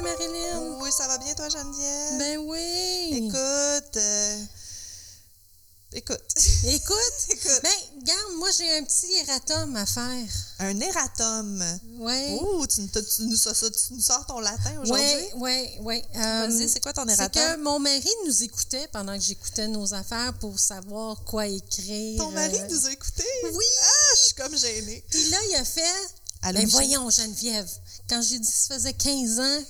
bien, Marilyn? Oui, ça va bien, toi, Geneviève? Ben oui. Écoute, euh, écoute, Écoute? écoute, Ben, regarde, moi, j'ai un petit erratum à faire. un erratum? Ouais. Oh, tu, nous- tu nous sors ça- tu nous sors ton latin aujourd'hui? Ouais, ouais, ouais. Euh, Vas-y, c'est quoi ton c'est erratum? que mon mari nous écoutait pendant que j'écoutais nos affaires pour savoir quoi écrire. Ton mari euh, nous a écoutés? Oui. Ah, je suis comme gênée. Puis là, il a fait. Allô, ben voyons, Geneviève. Quand j'ai dit ça faisait 15 ans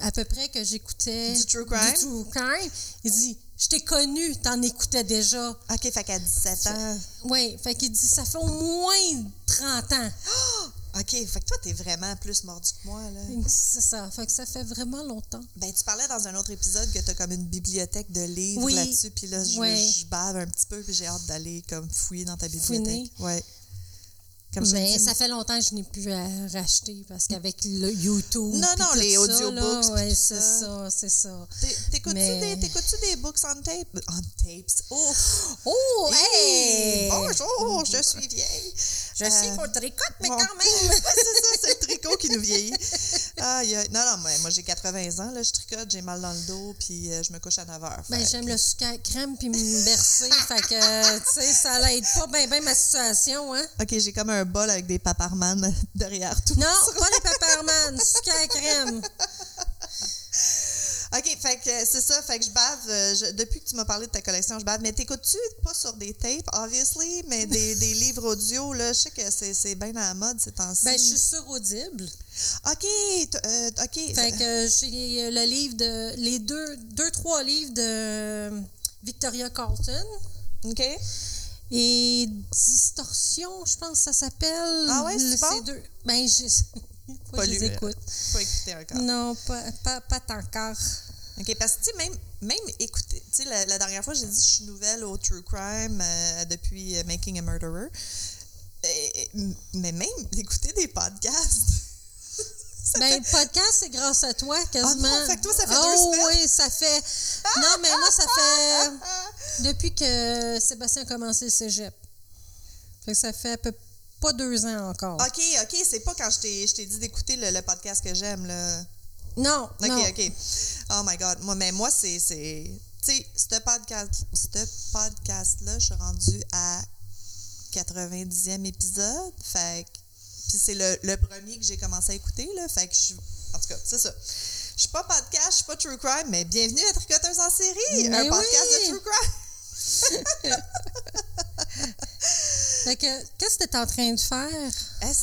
à peu près que j'écoutais. Du true crime? Du true crime. Il dit Je t'ai connu, t'en écoutais déjà. OK, fait qu'à 17 ans. Oui, fait qu'il dit Ça fait au moins 30 ans. OK, fait que toi, t'es vraiment plus mordu que moi, là. C'est ça. Fait que ça fait vraiment longtemps. Ben, tu parlais dans un autre épisode que t'as comme une bibliothèque de livres Oui. là-dessus, puis là, je, Oui. je bave un petit peu, puis j'ai hâte d'aller comme fouiller dans ta bibliothèque. Fouiner. Ouais. Comme Mais ça fait longtemps que je n'ai plus à racheter parce qu'avec le YouTube. Non, non, les audiobooks, tout c'est ça. c'est ça. T'é- T'écoutes-tu Mais- des, books on tape? On tapes? Oh! Oh, Hey! hey! Bonjour, je suis vieille. Je sais Euh, qu'on tricote, mais bon. quand même. c'est ça, c'est le tricot qui nous vieillit. Aïe. Non, non, mais moi j'ai 80 ans, là, je tricote, j'ai mal dans le dos, puis euh, je me couche à 9 heures. Ben, j'aime le sucre à crème puis me bercer. fait que, tu sais, ça l'aide pas bien, bien ma situation, hein. OK, j'ai comme un bol avec des paparman derrière tout. Non, pas les pepperman, sucre à crème. OK, fait que euh, c'est ça, fait que je bave. euh, je- depuis que tu m'as parlé de ta collection, je bave. Mais t'écoutes-tu pas sur des tapes, obviously, mais des, des livres audio, là, je sais que c'est, c'est bien à la mode ces temps-ci. Ben, je suis sur Audible. OK, euh, OK. Fait que j'ai le livre de. Les deux, deux, trois livres de Victoria Carlton. OK. Et Distorsion, je pense que ça s'appelle. Ah ouais, c'est bon? deux. Ben. Faut Pas je les euh, écoute. Pas écouté encore. Non, pas, pas, pas encore. OK, parce que, tu sais, même, même écouter, tu sais, la, la dernière fois, j'ai dit, je suis nouvelle au true crime euh, depuis euh, Making a Murderer. Et- mais même écouter des podcasts. Ben, fait- podcast, c'est grâce à toi, quasiment. Ah non, fait que toi, ça fait deux oh, semaines? oui, ça fait. Non, mais moi, ça fait. Depuis que Sébastien a commencé le cégep. Fait que ça fait à peu pas deux ans encore. OK, OK, c'est pas quand je t'ai, dit d'écouter le, le podcast que j'aime, là. Non, OK, non. OK. Oh my God. Moi, mais moi, c'est. tu sais, ce podcast, ce podcast-là, je suis rendue à 90e épisode. Fait que. Puis c'est le, le premier que j'ai commencé à écouter, là. Fait que je. En tout cas, c'est ça. Je suis pas podcast, je suis pas true crime, mais bienvenue à Tricoteuse en série, Mais un podcast de true crime. Fait que, qu'est-ce que tu es en train de faire?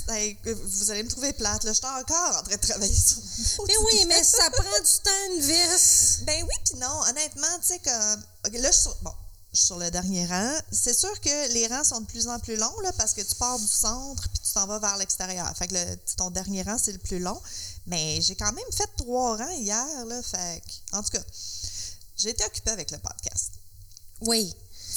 Hey, vous allez me trouver plate, là. Je suis encore en train de travailler sur mon Mais oui, mais ça prend du temps, une vis. Ben oui, puis non. Honnêtement, tu sais, comme. là, je suis bon, sur le dernier rang. C'est sûr que les rangs sont de plus en plus longs, là, parce que tu pars du centre puis tu t'en vas vers l'extérieur. Fait que le- ton dernier rang, c'est le plus long. Mais j'ai quand même fait trois rangs hier, là. Fait que, en tout cas, j'ai été occupée avec le podcast. Oui.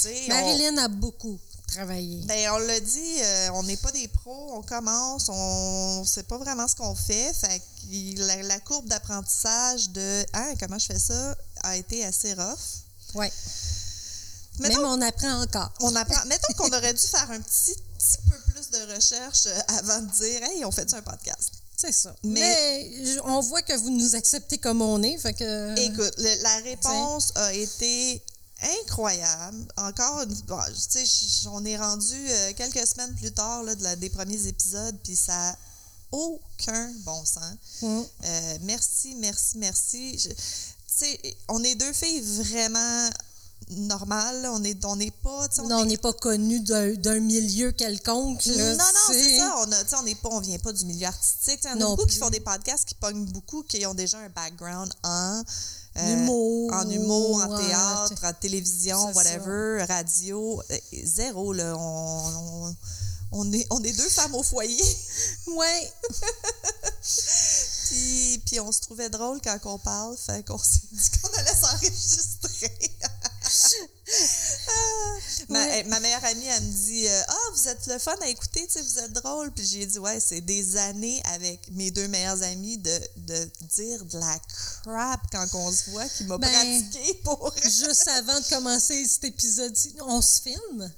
On- Marilyn a beaucoup travaillé. Ben, on l'a dit, euh, on n'est pas des pros, on commence, on sait pas vraiment ce qu'on fait. Fait que la, la courbe d'apprentissage de Ah, comment je fais ça a été assez rough. Oui. Mettons Même on apprend encore. On apprend. Mettons qu'on aurait dû faire un petit, petit peu plus de recherche euh, avant de dire Hey, on fait un podcast? C'est ça. Mais- on voit que vous nous acceptez comme on est. Fait que. Écoute, le- la réponse a été incroyable. Encore une bon, tu sais, on est rendu euh, quelques semaines plus tard là, de la- des premiers épisodes, puis ça n'a aucun bon sens. Mm. Euh, merci, merci, merci. Je- tu sais, on est deux filles vraiment normales. là. On n'est on est pas. on n'est pas connu d'un d'un milieu quelconque. là, non, non, c'est ça. On sais, on n'est pas, on vient pas du milieu artistique. Il y en a beaucoup qui font des podcasts qui pognent beaucoup, qui ont déjà un background en euh, Humour, en humour, en ouais, théâtre, en télévision, whatever, radio, Euh, zéro là. On, on, on est, on est deux femmes au foyer. Ouais. Puis, puis on se trouvait drôle quand on parle, fait qu'on s'est dit qu'on allait s'enregistrer. Ma, Ouais. eh, ma meilleure amie, elle me dit euh, Ah, vous êtes le fun à écouter, tu sais, vous êtes drôle. Puis j'ai dit Ouais, c'est des années avec mes deux meilleures amies de, de dire de la crap quand on se voit qui m'a Ben, pratiqué pour. Juste avant de commencer cet épisode-ci, on se filme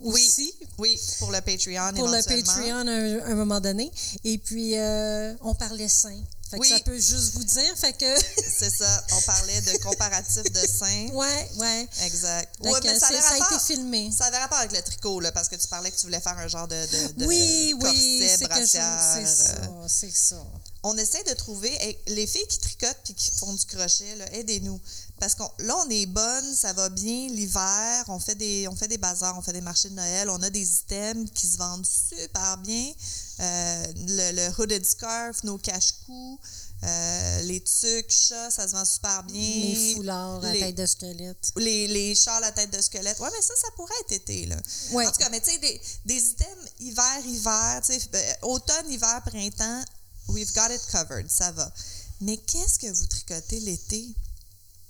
Oui, aussi oui, pour le Patreon pour le. Patreon à un, un moment donné. Et puis, euh, on parlait sain. Fait que Oui. ça peut juste vous dire. Fait que. C'est ça. On parlait de comparatif de seins. ouais, ouais. Exact. Ouais, mais ça, a été filmé. Ça avait rapport avec le tricot, là, parce que tu parlais que tu voulais faire un genre de, de, de oui, oui, corset, c'est brassière. c'est ça, euh, c'est ça. on essaie de trouver les filles qui tricotent puis qui font du crochet aidez-nous parce qu'on là on est bonne ça va bien l'hiver on fait des on fait des bazars on fait des marchés de Noël on a des items qui se vendent super bien Euh, le, le hooded scarf nos cache-cous euh, les tucs chats ça se vend super bien Les foulards à les- tête de squelette. les, les châles à tête de squelette. Ouais, mais ça, ça pourrait être été, là. Ouais. En tout cas, mais tu sais, des, des items hiver, hiver, tu sais, euh, automne, hiver, printemps, we've got it covered, ça va. Mais qu'est-ce que vous tricotez l'été?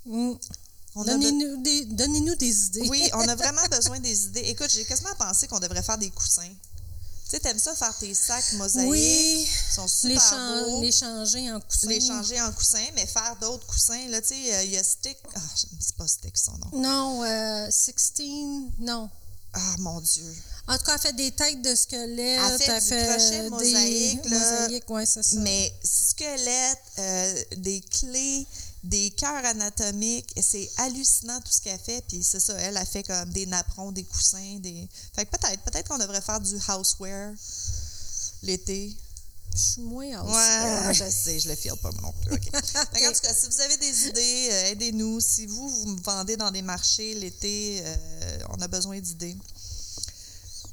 Mm. Be- Donnez-nous des, donnez-nous des idées. Oui, on a vraiment besoin des idées. Écoute, j'ai quasiment pensé qu'on devrait faire des coussins. Tu sais, t'aimes ça faire tes sacs mosaïques? Oui. Ils sont super les, beaux. les changer en coussin. Les changer en coussins, mais faire d'autres coussins. Là, tu sais, euh, il y a Stick. Ah, je ne sais pas Stick son nom. Non, euh, 16, non. Ah, mon Dieu. En tout cas, elle fait des têtes de squelette. Elle fait du crochet des mosaïque, là. c'est ça. Mais squelette, euh, des clés, des cœurs anatomiques, c'est hallucinant tout ce qu'elle fait. Puis c'est ça, elle a fait comme des napperons, des coussins, des. Fait que peut-être, peut-être qu'on devrait faire du houseware l'été. Je suis moins house. Ouais, je sais, je le file pas non plus. OK. Fait que en tout cas, si vous avez des idées, euh, aidez-nous. Si vous, vous me vendez dans des marchés l'été, euh, on a besoin d'idées.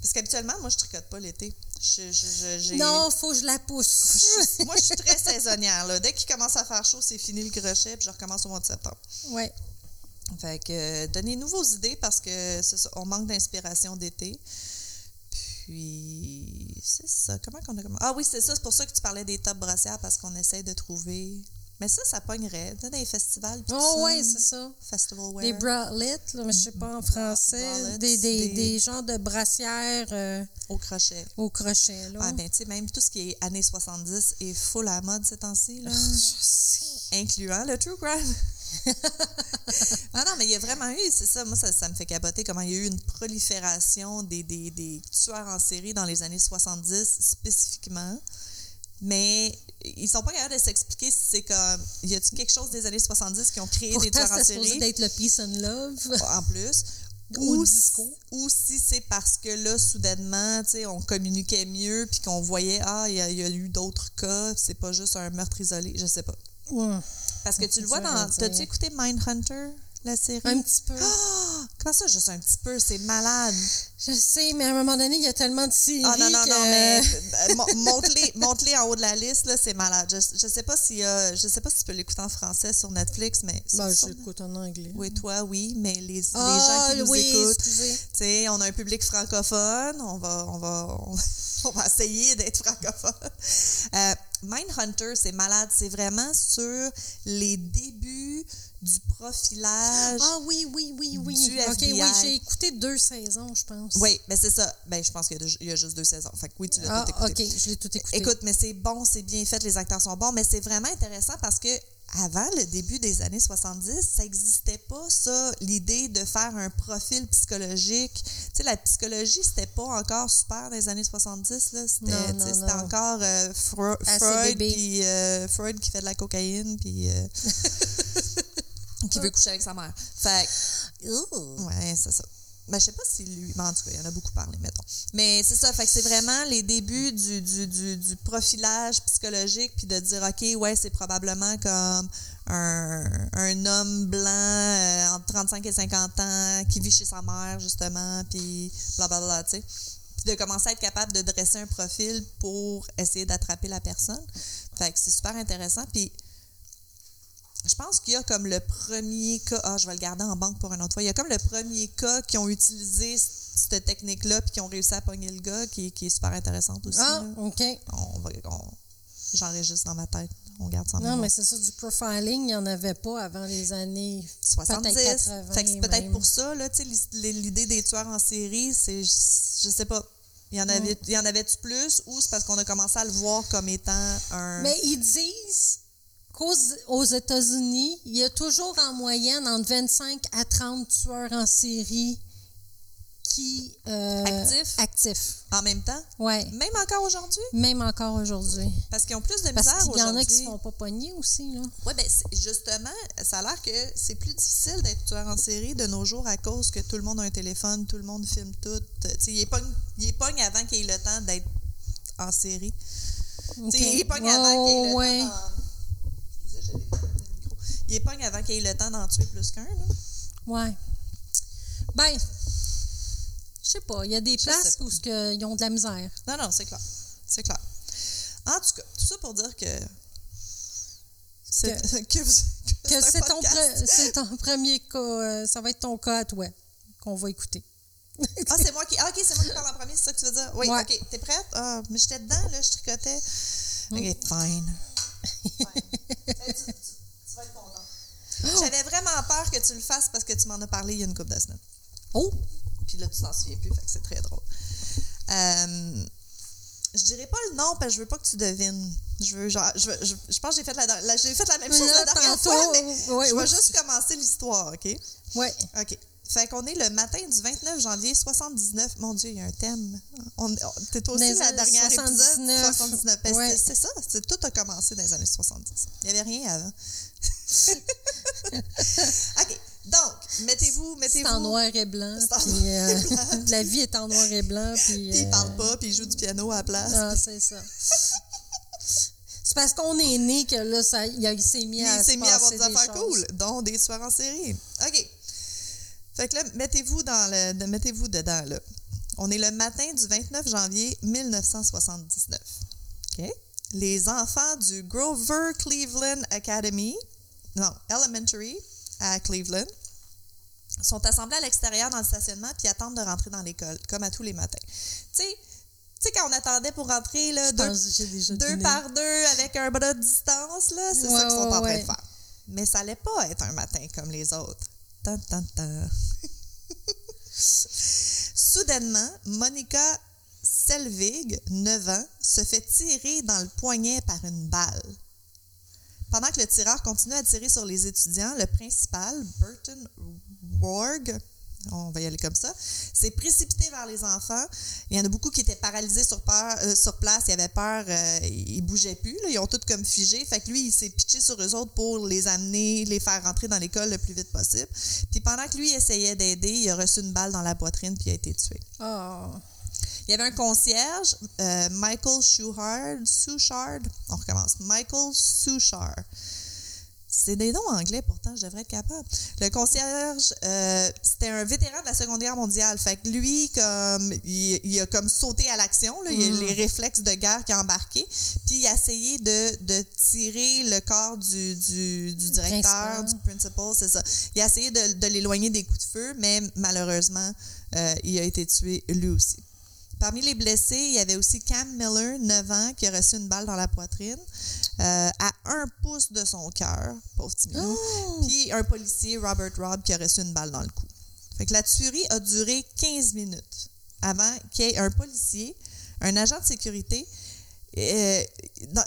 Parce qu'habituellement, moi, je tricote pas l'été. Je, je, Non, faut que je la pousse. moi, je suis très saisonnière. Là. Dès qu'il commence à faire chaud, c'est fini le crochet, puis je recommence au mois de septembre. ouais. Fait que euh, donnez-nous vos idées parce que ça, on manque d'inspiration d'été. Puis c'est ça. Comment qu'on a commencé? Ah oui, c'est ça. C'est pour ça que tu parlais des top brassières parce qu'on essaye de trouver. Mais ça, ça pognerait. Tu sais, dans les festivals. Oh, ouais, c'est ça. Festival wear. Des bralettes, là, mais je sais pas en français. bralettes, Des, des, des- des genres de brassières euh, Au crochet. au crochet, là. Ah, ben, tu sais, même tout ce qui est années 70 est full à la mode ces temps-ci, là. Je sais. incluant le True Crime. ah non, mais il y a vraiment eu, c'est ça, moi, ça, ça me fait capoter comment il y a eu une prolifération des, des, des tueurs en série dans les années 70 spécifiquement. Mais ils sont pas capables de s'expliquer si c'est comme. Y a-tu quelque chose des années 70 qui ont créé des Pourtant, tueurs en série? d'être le peace and love. en plus. Au Ou, disco. ou si c'est parce que là, soudainement, tu sais, on communiquait mieux, puis qu'on voyait, ah, il y, y a eu d'autres cas, c'est pas juste un meurtre isolé, je sais pas. Ouais. Parce que tu le vois dans. T'as-tu écouté Mindhunter, la série? Un petit peu. Ah! comment ça, juste un petit peu? C'est malade. Je sais, mais à un moment donné, il y a tellement de séries Ah non, non, que... non, mais euh, mon- monte-les en haut de la liste, là, c'est malade. Je, je sais pas si euh, je sais pas si tu peux l'écouter en français sur Netflix, mais. Ben, sur- j'écoute en anglais. Oui, toi, oui, mais les, les Ah, gens qui nous oui, écoutent. excusez. Tu sais, on a un public francophone, on va, on va, on, on va essayer d'être francophone. Euh, Mindhunter, c'est malade, c'est vraiment sur les débuts du profilage. Ah oui, oui, oui, oui. Du OK, oui, j'ai écouté deux saisons, je pense. Oui, mais c'est ça. Ben, je pense qu'il y, a y juste deux saisons. Fait que oui, tu l'as Ah, tout écouté. OK, je l'ai tout écouté. Écoute, mais c'est bon, c'est bien fait, les acteurs sont bons, mais c'est vraiment intéressant parce que avant le début des années 70, ça n'existait pas, ça, l'idée de faire un profil psychologique. Tu sais, la psychologie, c'était pas encore super dans les années 70, là. C'était, encore euh, Freud, euh, Freud qui fait de la cocaïne, puis euh, qui veut coucher avec sa mère. Fait que-. Ouais, c'est ça. Ben, je sais pas si lui. Mais en tout cas, il en a beaucoup parlé, mettons. Mais c'est ça. Fait que c'est vraiment les débuts du, du, du, du profilage psychologique, puis de dire, OK, ouais, c'est probablement comme un, un homme blanc euh, entre 35 et 50 ans qui vit chez sa mère, justement, puis blablabla, tu sais. Puis de commencer à être capable de dresser un profil pour essayer d'attraper la personne. Fait que c'est super intéressant. Puis je pense qu'il y a comme le premier cas. Ah, je vais le garder en banque pour une autre fois. Il y a comme le premier cas qui ont utilisé cette technique-là puis qui ont réussi à pogner le gars, qui, est- qui est super intéressante aussi. Ah, là. OK. On va, on- j'enregistre dans ma tête. On garde ça en Non, mémoire. mais c'est ça, du profiling, il n'y en avait pas avant les années 70. peut-être 80 fait que c'est peut-être pour ça, là, tu sais, l'is- l'idée des tueurs en série, c'est, je, je sais pas, il y en avait, il y en avait-tu plus ou c'est parce qu'on a commencé à le voir comme étant un... Mais ils disent qu'aux aux États-Unis, il y a toujours en moyenne entre 25 à 30 tueurs en série qui. euh, Actif? Actif. En même temps? Ouais. Même encore aujourd'hui? Même encore aujourd'hui. Parce qu'ils ont plus de Parce misère qu'il y en a qui aujourd'hui. se font pas pogner aussi, là. Oui, c'est- justement, ça a l'air que c'est plus difficile d'être tueur en série de nos jours à cause que tout le monde a un téléphone, tout le monde filme tout. Tu sais, il est pogne, il est pogne avant qu'il ait le temps d'être en série. Tu sais, Il est pogne avant qu'il ait le ouais. temps Excusez, j'ai des problèmes de pogne avant qu'il ait le temps d'en tuer plus qu'un. là. Ouais. Ben, je sais pas. Il y a des places où que- ils ont de la misère. Non, non, c'est clair. C'est clair. En tout cas, tout ça pour dire que. c'est- que, c'est ton, pre- premier cas. euh, ça va être ton cas à toi qu'on va écouter. Ah, c'est moi qui. Ah, ok, c'est moi qui parle en premier, c'est ça que tu veux dire? Oui, Ouais. ok. T'es prête? Ah, mais j'étais dedans, là, je tricotais. Ok, fine. Fine. Eh, tu, tu- tu vas être content. J'avais vraiment peur que tu le fasses parce que tu m'en as parlé il y a une couple de semaines. Oh! Puis là, tu t'en souviens plus, fait que c'est très drôle. Euh, je dirais pas le nom parce que je veux pas que tu devines. Je veux genre, je, veux- je, je pense que j'ai fait la, la- j'ai fait la même chose Là, la dernière tantôt, fois, mais je vais oups. juste commencer l'histoire, ok? Ouais. OK. Fait qu'on est le matin du 29 janvier 79. Mon Dieu, il y a un thème. On, on- T'es aussi Dans la dernière 79. épisode 79. Ben, Ouais. c'est- C'est ça. c'est- Tout a commencé dans les années 70. Il n'y avait rien avant. OK. Donc, mettez-vous, C'est mettez-vous. en noir et blanc. C'est en puis, noir et euh, la vie est en noir et blanc. Puis, Puis il euh, parle pas, puis il joue du piano à la place. Ah, c'est ça. C'est parce qu'on est né que là, ça, il, il s'est mis Puis à il se s'est mis à avoir des affaires choses. cool, dont des soirs en série. OK. Fait que là, mettez-vous dans le, mettez-vous dedans, là. On est le matin du 29 janvier 1979. OK? Les enfants du Grover Cleveland Academy, non, Elementary à Cleveland, sont assemblés à l'extérieur dans le stationnement puis attendent de rentrer dans l'école, comme à tous les matins. Tu sais, tu sais, quand on attendait pour rentrer, là, deux, par deux avec un bras de distance, là, c'est ça Ouais, qu'ils sont en train ouais, de faire. Mais ça allait pas être un matin comme les autres. Soudainement, Monica Selvig, 9 ans, se fait tirer dans le poignet par une balle. Pendant que le tireur continue à tirer sur les étudiants, le principal, Burton Warg, on va y aller comme ça, s'est précipité vers les enfants. Il y en a beaucoup qui étaient paralysés sur, peur- euh, sur place, ils avaient peur, euh, ils bougeaient plus, là, ils ont tous comme figé. Fait que lui, il s'est pitché sur eux autres pour les amener, les faire rentrer dans l'école le plus vite possible. Puis pendant que lui essayait d'aider, il a reçu une balle dans la poitrine puis il a été tué. Ah. Il y avait un concierge, euh, Michael Souchard, on recommence, Michael Souchard. C'est des noms anglais, pourtant, je devrais être capable. Le concierge, euh, c'était un vétéran de la Seconde Guerre mondiale. Fait que lui, comme, il, il a comme sauté à l'action. là. Il a les réflexes de guerre qui a embarqué. Puis il a essayé de, de tirer le corps du, du, du directeur, Principal. du principal, c'est ça. Il a essayé de, de l'éloigner des coups de feu, mais malheureusement, euh, il a été tué lui aussi. Parmi les blessés, il y avait aussi Cam Miller, 9 ans, qui a reçu une balle dans la poitrine, euh, à un pouce de son cœur, pauvre petit minou. Puis un policier, Robert Robb, qui a reçu une balle dans le cou. Fait que la tuerie a duré 15 minutes avant qu'il y ait un policier, un agent de sécurité. Euh,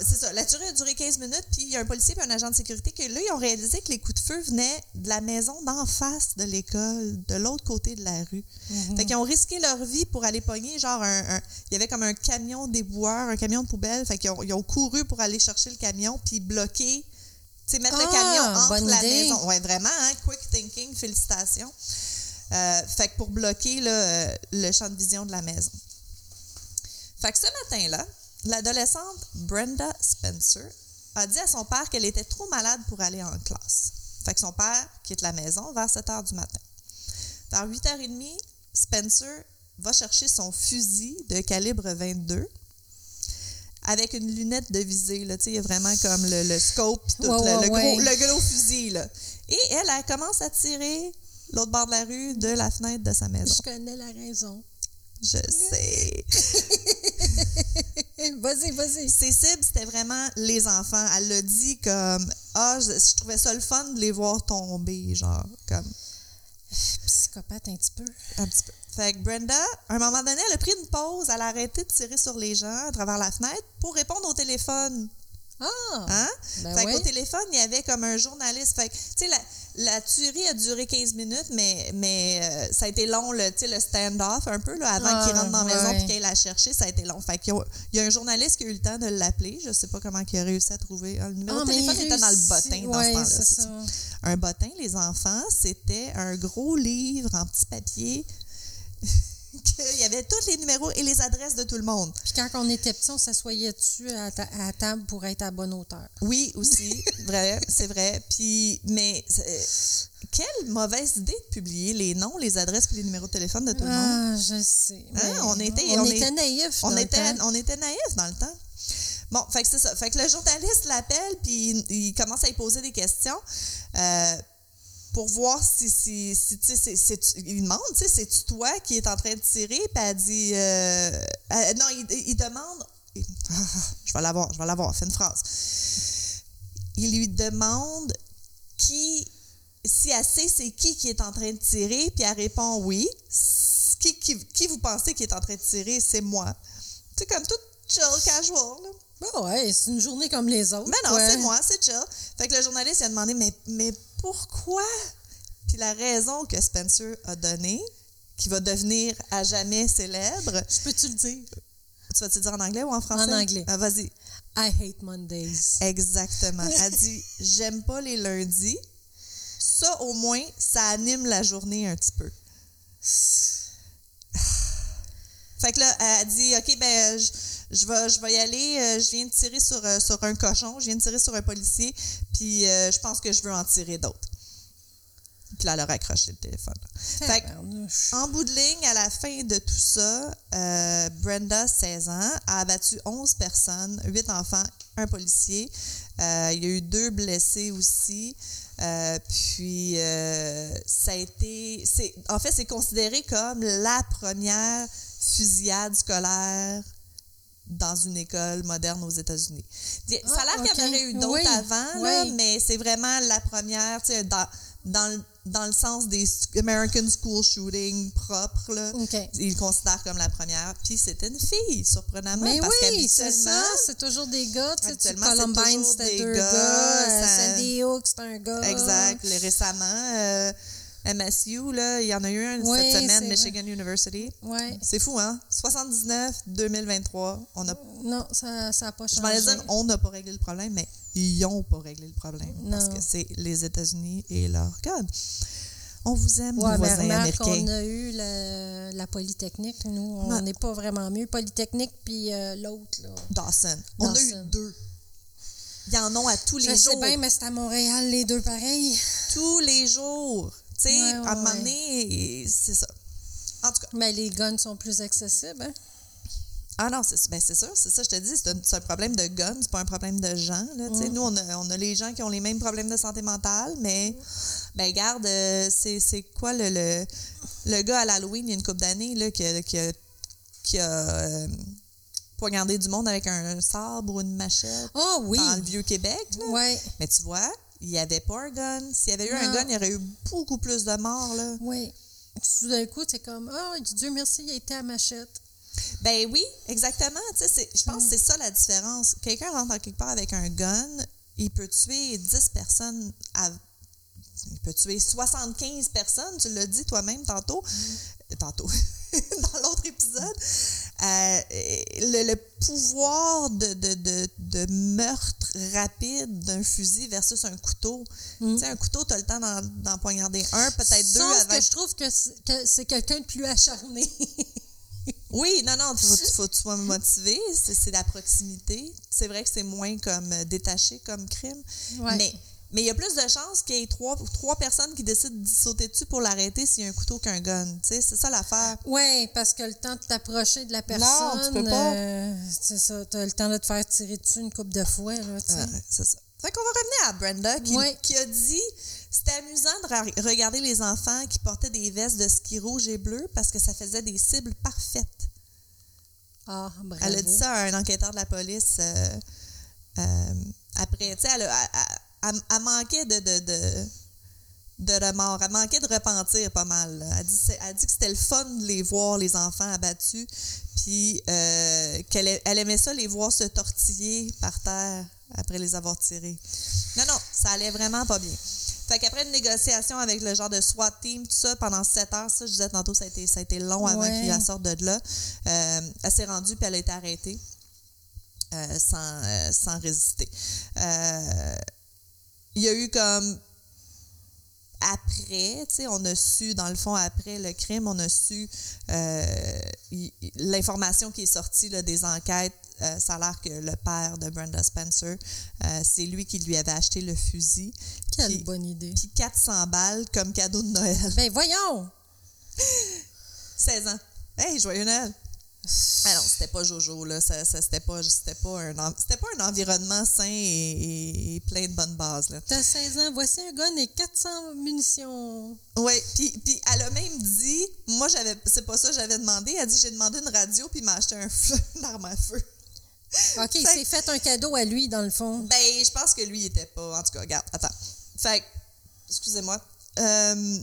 c'est ça, la tuerie a duré 15 minutes, puis il y a un policier et un agent de sécurité que là, ils ont réalisé que les coups de feu venaient de la maison d'en face de l'école, de l'autre côté de la rue. Fait qu'ils ont risqué leur vie pour aller pogner, genre, un, un- il y avait comme un camion déboueur, un camion de poubelle. Fait qu'ils ont, ils ont couru pour aller chercher le camion, puis bloquer, tu sais, mettre le Ah, camion entre la idée. maison. Ouais, vraiment, hein, quick thinking, félicitations. Euh, fait que pour bloquer là, euh, le champ de vision de la maison. Fait que ce matin-là, l'adolescente Brenda Spencer a dit à son père qu'elle était trop malade pour aller en classe. Fait que son père quitte la maison vers 7 heures du matin. Vers 8h30, Spencer va chercher son fusil de calibre 22 avec une lunette de visée. Là, il y a vraiment comme le, le scope tout, le, le ouais, gros, ouais. le gros fusil. Là. Et elle, elle commence à tirer l'autre bord de la rue de la fenêtre de sa maison. Je connais la raison. Je sais. vas-y, vas-y. Ses cibles, c'était vraiment les enfants. Elle l'a dit comme Ah, je, je trouvais ça le fun de les voir tomber, genre, comme Psychopathe un petit peu. un petit peu. Fait que Brenda, à un moment donné, elle a pris une pause, elle a arrêté de tirer sur les gens à travers la fenêtre pour répondre au téléphone Ah! Hein? Ben fait qu'au téléphone, il y avait comme un journaliste. Fait que, tu sais, la, la tuerie a duré 15 minutes, mais, mais euh, ça a été long, le, le stand-off un peu, là, avant Ah, qu'il rentre dans la maison ouais. et qu'il aille la chercher, ça a été long. Fait qu'il y a- il y a un journaliste qui a eu le temps de l'appeler. Je sais pas comment il a réussi à trouver. Le numéro Ah, de téléphone il était dans le bottin dans ce temps-là. c'est ça. Un bottin, les enfants, c'était un gros livre en petit papier. Il y avait tous les numéros et les adresses de tout le monde. Puis quand on était petit, on s'assoyait dessus à, ta- à table pour être à bonne hauteur? Oui, aussi, vrai, c'est vrai. Puis, mais euh, quelle mauvaise idée de publier les noms, les adresses et les numéros de téléphone de tout le monde. Ah, je sais. Hein, on était- on on était naïfs. On était, on était naïfs dans le temps. Bon, fait que c'est ça. Fait que le journaliste l'appelle, puis il, il commence à y poser des questions euh, pour voir si, si, si tu sais, c'est- c'est- il demande, tu sais, c'est-tu toi qui est en train de tirer? Puis elle dit, euh, non, il, demande, je vais l'avoir, je vais l'avoir, fais une phrase. Il lui demande qui, si elle sait c'est qui qui est en train de tirer, puis elle répond oui. Qui, qui, qui vous pensez qui est en train de tirer? C'est moi. C'est comme tout chill, casual. Ah ouais, c'est une journée comme les autres. Mais non, ouais. c'est moi, c'est chill. Fait que le journaliste il a demandé, mais, mais pourquoi? Puis la raison que Spencer a donnée, qui va devenir à jamais célèbre, Je peux-tu le dire? tu vas-tu le dire en anglais ou en français? En anglais. Ah, Vas-y. I hate Mondays. Exactement. Elle dit J'aime pas les lundis. Ça, au moins, ça anime la journée un petit peu. Fait que là, elle dit OK, ben, je, je vais, je vais y aller. Euh, Je viens de tirer sur, euh, sur un cochon, je viens de tirer sur un policier, puis euh, je pense que je veux en tirer d'autres. Puis là, elle a raccroché le téléphone. Fait que, Tabarnouche. en bout de ligne, à la fin de tout ça, euh, Brenda, 16 ans, a abattu 11 personnes, 8 enfants, un policier. Euh, il y a eu deux blessés aussi. Euh, puis, ça a été. c'est- En fait, c'est considéré comme la première fusillade scolaire dans une école moderne aux États-Unis. Ça a l'air Ah, qu'il y en aurait eu d'autres Oui, avant, là, oui. mais c'est vraiment la première, tu sais, dans, dans, le- dans le sens des American School Shooting propres, là. OK. Ils considèrent comme la première. Puis c'était une fille, surprenamment, Mais parce oui, c'est ça. C'est toujours des gars. Tu sais, tu- Columbine, c'était deux gars, gars. ça- Sandy Hook, c'était un gars. Exact. Récemment, euh, MSU, là, il y en a eu un Oui, cette semaine, Michigan University. Ouais. C'est fou, hein? 79, 2023, on a... Non, ça n'a pas Je changé. m'allais dire, on n'a pas réglé le problème, mais ils n'ont pas réglé le problème. Parce que c'est les États-Unis et leur code. On vous aime, Ouais, nos voisins remarque, américains. on a eu la, la Polytechnique. Nous, on n'est pas vraiment mieux. Polytechnique, puis euh, l'autre, là. Dawson. On a eu Dawson. deux. Il y en a à tous Je les sais jours. bien, mais c'est à Montréal, les deux pareils. Tous les jours. Tu sais, Ouais, ouais, à un moment ouais. donné, c'est ça. En tout cas, Mais les guns sont plus accessibles, hein? ah non, c'est ben c'est sûr, c'est ça, je te dis, c'est un, problème de gun, c'est pas un problème de gens. Là, tu sais. Nous, on a, on a les gens qui ont les mêmes problèmes de santé mentale, mais, ben, regarde, euh, c'est quoi le, le, le gars à l'Halloween, il y a une couple d'années, là, qui a, qui a, qui a euh, poignardé du monde avec un sabre ou une machette Ah oui! dans le Vieux-Québec. Oui, Mais tu vois, il n'y avait pas un gun. S'il y avait eu un gun, il y aurait eu beaucoup plus de morts. Là. oui. Tout d'un coup, c'est comme, ah, Dieu merci, il a été à machette. Ben oui, exactement. Tu sais, c'est- je pense que c'est ça la différence. Quelqu'un rentre en quelque part avec un gun, il peut tuer 10 personnes à- Il peut tuer 75 personnes, tu l'as dit toi-même tantôt. Tantôt. Dans l'autre épisode. Euh, le, le pouvoir de, de, de, de meurtre rapide d'un fusil versus un couteau. Tu sais, un couteau, tu as le temps d'en poignarder un, peut-être deux. Sauf avant. que je trouve que c'est- que c'est quelqu'un de plus acharné. Oui, non, non, il faut, faut que tu sois motivé. C'est c'est la proximité. C'est vrai que c'est moins comme euh, détaché comme crime. Ouais. Mais mais il y a plus de chances qu'il y ait trois, trois personnes qui décident d'y sauter dessus pour l'arrêter s'il y a un couteau qu'un gun. C'est ça l'affaire. Oui, parce que le temps de t'approcher de la personne, Non, tu peux pas. euh, c'est ça, tu as le temps de te faire tirer dessus une coupe de fouet. Là. Ouais, c'est ça. Fait qu'on va revenir à Brenda qui, a dit c'était amusant de regarder les enfants qui portaient des vestes de ski rouge et bleu parce que ça faisait des cibles parfaites. Ah, bravo. Elle a dit ça à un enquêteur de la police euh, euh, après. Tu sais, elle, a- elle- elle- elle manquait de, de, de, de remords. Elle manquait de repentir pas mal. là. Elle dit, elle dit que c'était le fun de les voir, les enfants abattus. Puis euh, qu'elle elle aimait ça les voir se tortiller par terre après les avoir tirés. Non, non, ça allait vraiment pas bien. Fait qu'après une négociation avec le genre de SWAT team, tout ça, pendant sept heures, ça, je disais tantôt, ça a été, ça a été long avant Ouais. qu'il sorte de là. Euh, elle s'est rendue, puis elle a été arrêtée euh, sans, euh, sans résister. Il y a eu comme après, tu sais, on a su, dans le fond, après le crime, on a su euh, l'information qui est sortie là, des enquêtes. euh, ça a l'air que le père de Brenda Spencer, euh, c'est lui qui lui avait acheté le fusil. Quelle bonne idée. Puis 400 balles comme cadeau de Noël. Ben voyons! 16 ans. Hey, joyeux Noël! Ah non, c'était pas Jojo, là. Ça, ça- c'était, pas, c'était, pas un, c'était pas un environnement sain et, plein de bonnes bases, là. T'as 16 ans, voici un gun et 400 munitions. Oui, puis, puis elle a même dit, moi, j'avais, c'est pas ça que j'avais demandé. Elle a dit, j'ai demandé une radio, puis il m'a acheté un feu, une arme à feu. OK, il s'est fait un cadeau à lui, dans le fond. Ben, je pense que lui, il était pas. En tout cas, regarde, attends. Fait que, excusez-moi. Euh,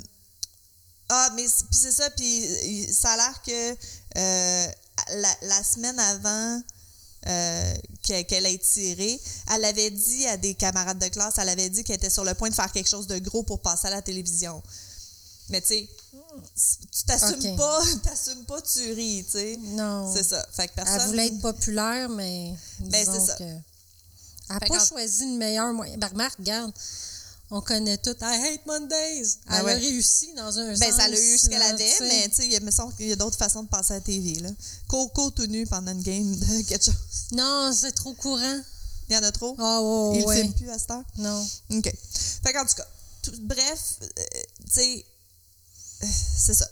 ah, mais puis c'est ça, puis ça a l'air que euh, la, la semaine avant euh, que- qu'elle ait tiré, elle avait dit à des camarades de classe, elle avait dit qu'elle était sur le point de faire quelque chose de gros pour passer à la télévision. Mais tu sais, tu t'assumes pas, t'assumes pas, tu ris, tu sais. Non. C'est ça. Fait que personne. Elle voulait être populaire, mais. Ben, c'est ça. que- Elle n'a pas choisi le meilleur moyen. Ben, remarque, regarde, on connaît tout. I hate Mondays. Ben Elle ouais. a réussi dans un Ben, sens. ça a eu ce qu'elle avait, tu sais. mais tu sais, il me semble qu'il y a d'autres façons de passer à la TV. Là. Coco tout nu pendant une game de quelque chose. Non, c'est trop courant. Il y en a trop? Ah, oh, Il ouais. filme plus à cette heure? Non. OK. Fait qu'en tout cas, tout- bref, euh, tu sais, euh, c'est ça.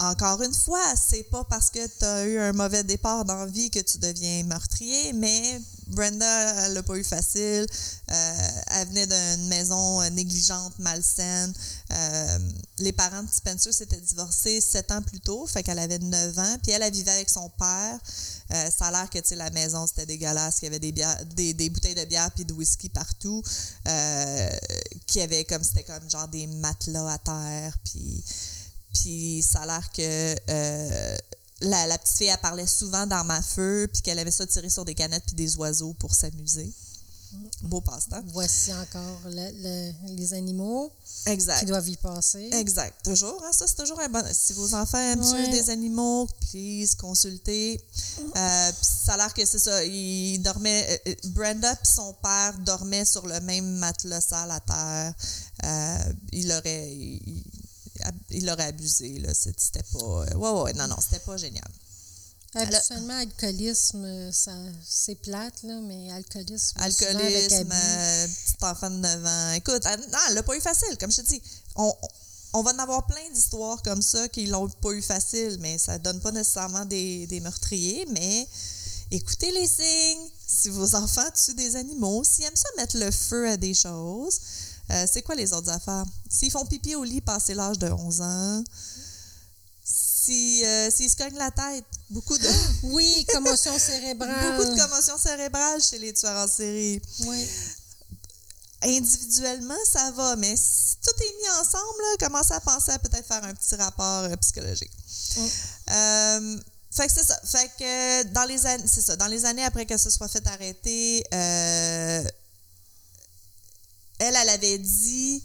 Encore une fois, c'est pas parce que tu as eu un mauvais départ dans vie que tu deviens meurtrier, mais Brenda, elle l'a pas eu facile. Euh, elle venait d'une maison négligente, malsaine. Euh, les parents de Spencer s'étaient divorcés sept ans plus tôt, fait qu'elle avait 9 ans. Puis elle, vivait avec son père. Euh, ça a l'air que la maison, c'était dégueulasse, qu'il y avait des, bières- des, des bouteilles de bière puis de whisky partout. Qu'il y avait comme, c'était comme genre des matelas à terre. Puis, puis ça a l'air que euh, la, la petite fille, elle parlait souvent d'armes à feu, puis qu'elle avait ça tiré sur des canettes puis des oiseaux pour s'amuser. Beau passe-temps. Voici encore le- le- les animaux qui Exact. doivent y passer. Exact. Toujours, hein, ça c'est toujours un bon. Si vos enfants aiment Ouais. des animaux, please consultez. Euh, ça a l'air que c'est ça. Il dormait. euh, euh, Brenda puis son père dormaient sur le même matelas sale à terre. Euh, il aurait. Il, il l'aurait abusé, là. C'était pas. Ouais, ouais, non, non, c'était pas génial. Habituellement, alcoolisme, ça, c'est plate, là, mais alcoolisme. Alcoolisme, euh, petit enfant de 9 ans. Écoute, elle, non, elle l'a pas eu facile, comme je te dis. On, on va en avoir plein d'histoires comme ça qui l'ont pas eu facile, mais ça donne pas nécessairement des, des meurtriers, mais écoutez les signes. Si vos enfants tuent des animaux, s'ils aiment ça mettre le feu à des choses, euh, c'est quoi les autres affaires? S'ils font pipi au lit passé l'âge de 11 ans, euh, s'ils se cognent la tête, beaucoup de, Oui, commotion cérébrale. beaucoup de commotion cérébrale chez les tueurs en série. Oui. individuellement, ça va, mais si tout est mis ensemble, là, commencez à penser à peut-être faire un petit rapport euh, psychologique. Mm. Fait que c'est ça. Fait que dans les années, c'est ça. Dans les années après que ce soit fait arrêter, euh, elle, elle avait dit.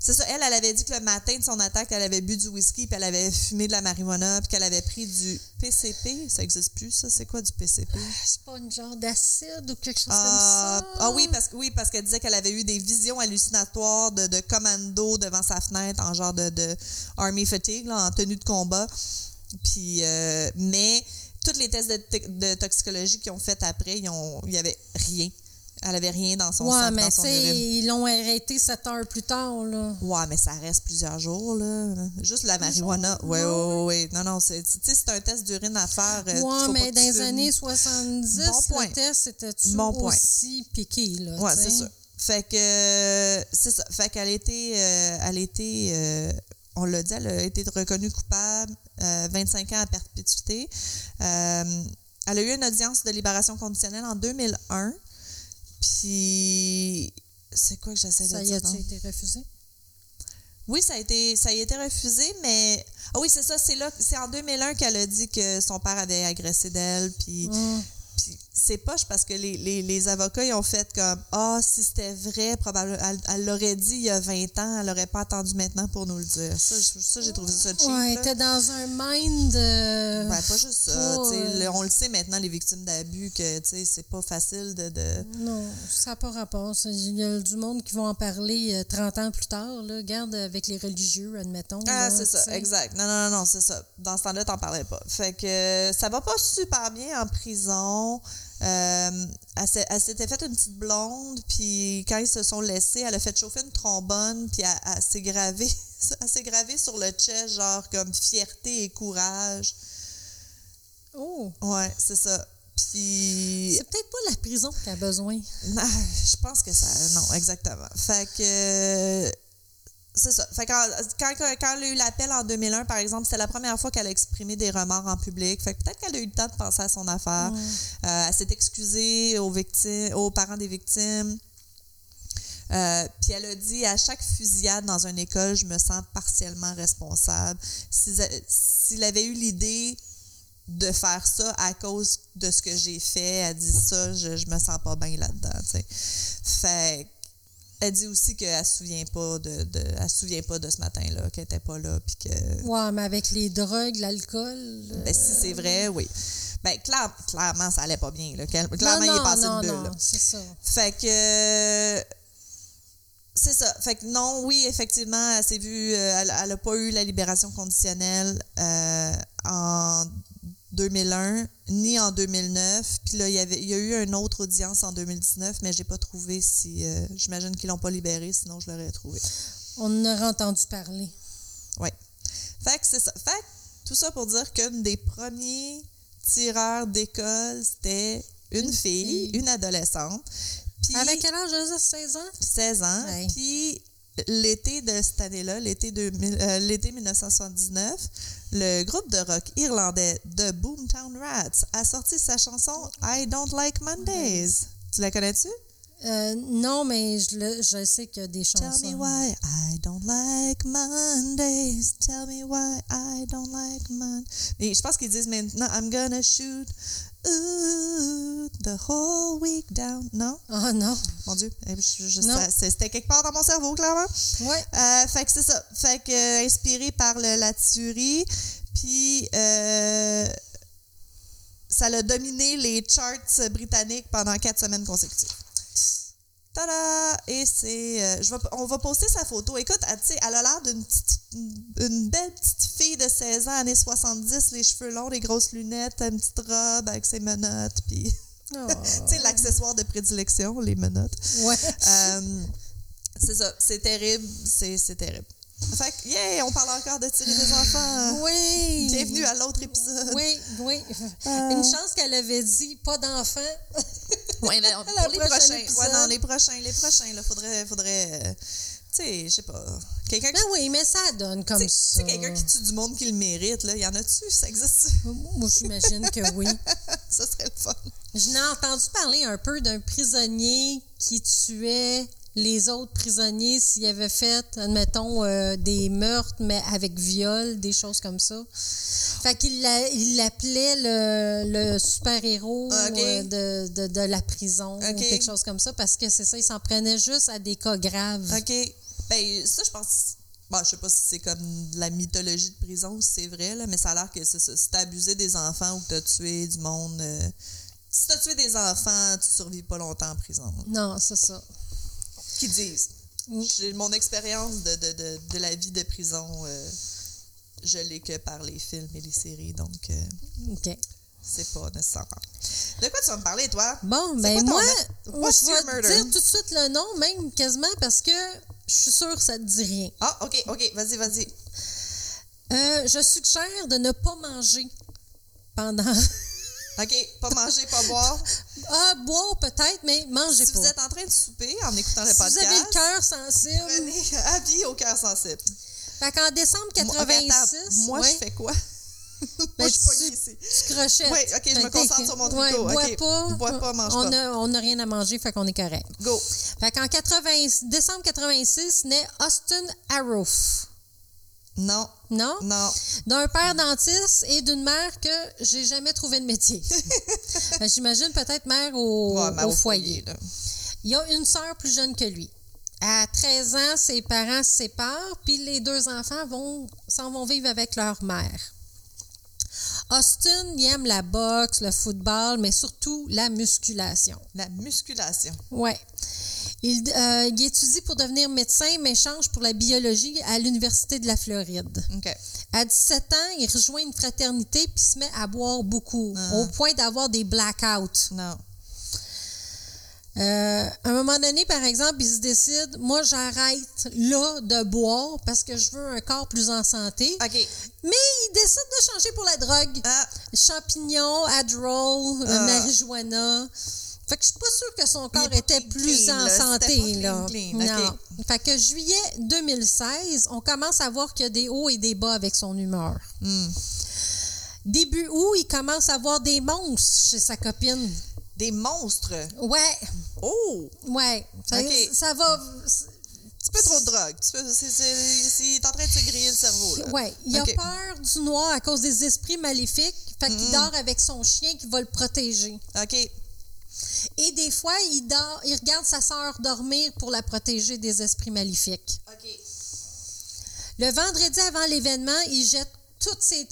C'est ça, elle, elle avait dit que le matin de son attaque, elle avait bu du whisky, puis elle avait fumé de la marijuana, puis qu'elle avait pris du PCP. Ça existe plus, ça? C'est quoi du PCP? C'est pas une genre d'acide ou quelque chose Ah, comme ça? ah oui, parce, que- oui, parce qu'elle disait qu'elle avait eu des visions hallucinatoires de, de commando devant sa fenêtre en genre de, de army fatigue, là, en tenue de combat. Puis, euh, mais tous les tests de, to- de toxicologie qu'ils ont fait après, ils il n'y avait rien. Elle avait rien dans son Ouais, sang, mais dans son urine. ils l'ont arrêté sept heures plus tard, là. Ouais, mais ça reste plusieurs jours, là. Juste la marijuana. Ouais, ouais, ouais, ouais. Non, non, c'est, tu sais, c'est un test d'urine à faire. euh, ouais, mais dans les fumes. années 70, Bon point. le test était-tu Bon point. aussi piqué, là? Ouais, c'est ça. Fait que euh, c'est ça. Fait qu'elle était, euh, elle était, euh, on l'a dit, elle a été reconnue coupable, euh, 25 ans à perpétuité. Euh, elle a eu une audience de libération conditionnelle en 2001. Puis c'est quoi que j'essaie de Ça dire? a-tu donc? été refusé? Oui, ça a été, ça a été refusé, mais ah oui, c'est ça. C'est là, c'est en 2001 qu'elle a dit que son père avait agressé d'elle. Puis Hum. Puis c'est poche parce que les, les, les avocats, ils ont fait comme Ah, si c'était vrai, probablement, elle, elle l'aurait dit il y a 20 ans, elle n'aurait pas attendu maintenant pour nous le dire. Ça, j'ai trouvé ça cheap. Ouais, t'es dans un mind. euh, Ben, pas juste ça. euh, le- on le sait maintenant, les victimes d'abus, que tu sais, c'est pas facile de. de... Non, ça n'a pas rapport. Il y a du monde qui vont en parler euh, 30 ans plus tard. Là. Garde avec les religieux, admettons. Ah, c'est ça, exact. Non, non, non, non, c'est ça. Dans ce temps-là, t'en parlais pas. Fait que euh, ça va pas super bien en prison. Euh, elle s'était faite une petite blonde, puis quand ils se sont laissés, elle a fait chauffer une trombone, puis elle, elle s'est gravée, sur le chest, genre comme fierté et courage. Oh, Ouais, c'est ça. Puis c'est peut-être pas la prison qui a besoin. Ah, je pense que ça. Non, exactement. Fait que. C'est ça. Fait quand, quand, quand elle a eu l'appel en 2001, par exemple, c'était la première fois qu'elle a exprimé des remords en public. Fait que peut-être qu'elle a eu le temps de penser à son affaire. Euh, elle s'est excusée aux, victimes, aux parents des victimes. Euh, puis elle a dit à chaque fusillade dans une école, je me sens partiellement responsable. S'il avait eu l'idée de faire ça à cause de ce que j'ai fait, elle dit ça, je, je me sens pas bien là-dedans. Fait elle dit aussi qu'elle se souvient pas de, de elle se souvient pas de ce matin-là, qu'elle était pas là, puis que Ouais, mais avec les drogues, l'alcool. euh, ben, si c'est vrai, oui. Ben, clair- clairement, ça allait pas bien. Là. Clairement, non, il est passé non, une bulle. non, c'est ça. Fait que. C'est ça. Fait que non, oui, effectivement, elle s'est vue. euh, Elle n'a pas eu la libération conditionnelle euh, en 2001, ni en 2009. Puis là, il y, avait, il y a eu une autre audience en 2019, mais j'ai pas trouvé si. euh, J'imagine qu'ils l'ont pas libérée, sinon je l'aurais trouvé. On en aurait entendu parler. Oui. Fait que c'est ça. Fait que tout ça pour dire qu'une des premiers tireurs d'école, c'était une, Une fille, fille. une adolescente. Puis Avec quel âge, elle a, 16 ans? 16 ans. Ouais. Puis l'été de cette année-là, l'été 2000 euh, l'été 1979, le groupe de rock irlandais The Boomtown Rats a sorti sa chanson I Don't Like Mondays. Tu la connais-tu? Euh, non, mais je, le- je sais qu'il y a des chansons. Tell me why I don't like Mondays. Tell me why I don't like Mondays. Mais je pense qu'ils disent maintenant I'm gonna shoot ooh, the whole week down. Non? Ah non. Mon Dieu. Eh, C'était quelque part dans mon cerveau, clairement. Ouais. Euh, fait que c'est ça. Fait que euh, inspiré par le, la tuerie, puis euh, ça l'a dominé les charts britanniques pendant quatre semaines consécutives. Tada! Et c'est. euh, je vais, on va poster sa photo. Écoute, elle, tu sais, elle a l'air d'une petite, une belle petite fille de 16 ans, années 70, les cheveux longs, les grosses lunettes, une petite robe avec ses menottes, puis. Oh. tu sais, l'accessoire de prédilection, les menottes. Ouais. Euh, c'est ça, c'est terrible, c'est terrible. Fait que, yeah, on parle encore de tirer des enfants. Oui. Bienvenue à l'autre épisode. Oui, oui. Euh. Une chance qu'elle avait dit pas d'enfant. Ouais, ben, pour les prochains. Ouais, non, les prochains, les prochains, là, faudrait, faudrait, euh, tu sais, je sais pas, quelqu'un qui, Ben oui, mais ça donne comme tu ça. sais, quelqu'un qui tue du monde qui le mérite, là, y en a-tu, ça existe? Moi, j'imagine que oui. Ça serait le fun. Je n'ai entendu parler un peu d'un prisonnier qui tuait les autres prisonniers s'il avait fait, admettons, euh, des meurtres, mais avec viol, des choses comme ça. Fait qu'il l'a- il l'appelait le, le super-héros Ah, euh, de, de, de la prison ou quelque chose comme ça, parce que c'est ça, il s'en prenait juste à des cas graves. OK. Ben, ça, je pense. Bon, je sais pas si c'est comme de la mythologie de prison ou si c'est vrai, là, mais ça a l'air que c'est ça. Si t'as abusé des enfants ou que t'as tué du monde. euh, si t'as tué des enfants, tu survis pas longtemps en prison. Non, c'est ça. Qui disent. J'ai mon expérience de, de, de, de la vie de prison. euh, je l'ai que par les films et les séries, donc euh, OK. c'est pas nécessairement. De quoi tu vas me parler, toi? Bon, ben moi, moi, je vais te dire tout de suite le nom, même quasiment, parce que je suis sûre que ça te dit rien. Ah, OK, OK, vas-y, vas-y. Euh, je suggère de ne pas manger pendant. OK, pas manger, pas boire. ah, boire peut-être, mais mangez Si pas. vous êtes en train de souper en écoutant le Si vous podcast, avez le cœur sensible. prenez avis au cœur sensible. Fait qu'en décembre Moi, 86. attends, moi, ouais, je fais quoi? ben, moi, je suis pognée tu, ici. tu crochettes. Oui, OK, je me Fait concentre sur mon ouais, tricot. bois OK, pas. bois pas, mange on pas. A, on n'a rien à manger, fait qu'on est correct. Go. Fait qu'en 80 décembre 86, naît Austin Arrouf. Non. Non? Non. D'un père dentiste et d'une mère que j'ai jamais trouvé de métier. Ben, J'imagine peut-être mère au, Ouais, mais au foyer. là. Il y a une sœur plus jeune que lui. À 13 ans, ses parents se séparent, puis les deux enfants vont s'en vont vivre avec leur mère. Austin, il aime la boxe, le football, mais surtout la musculation. La musculation. Ouais. Il, euh, il étudie pour devenir médecin, mais change pour la biologie à l'Université de la Floride. À 17 ans, il rejoint une fraternité puis se met à boire beaucoup, Ah. au point d'avoir des blackouts. Non. Euh, à un moment donné, par exemple, il se décide, moi, j'arrête là de boire parce que je veux un corps plus en santé. Mais il décide de changer pour la drogue. Ah, Champignons, Adderall, euh, Ah. marijuana. Fait que je suis pas sûre que son corps était clean, plus clean, en là. santé. Là. clean, clean. Non. OK. Fait que juillet 2016, on commence à voir qu'il y a des hauts et des bas avec son humeur. hmm. Début août, il commence à avoir des monstres chez sa copine. Des monstres? Ouais, Oh! ouais. Ça, ça va. Un petit peu trop de drogue. Il est en train de se griller le cerveau, là. Ouais, il a peur du noir à cause des esprits maléfiques. Fait qu'il dort avec son chien qui va le protéger. OK. Et des fois, il dort, il regarde sa sœur dormir pour la protéger des esprits maléfiques. Le vendredi avant l'événement, il jette toutes ses,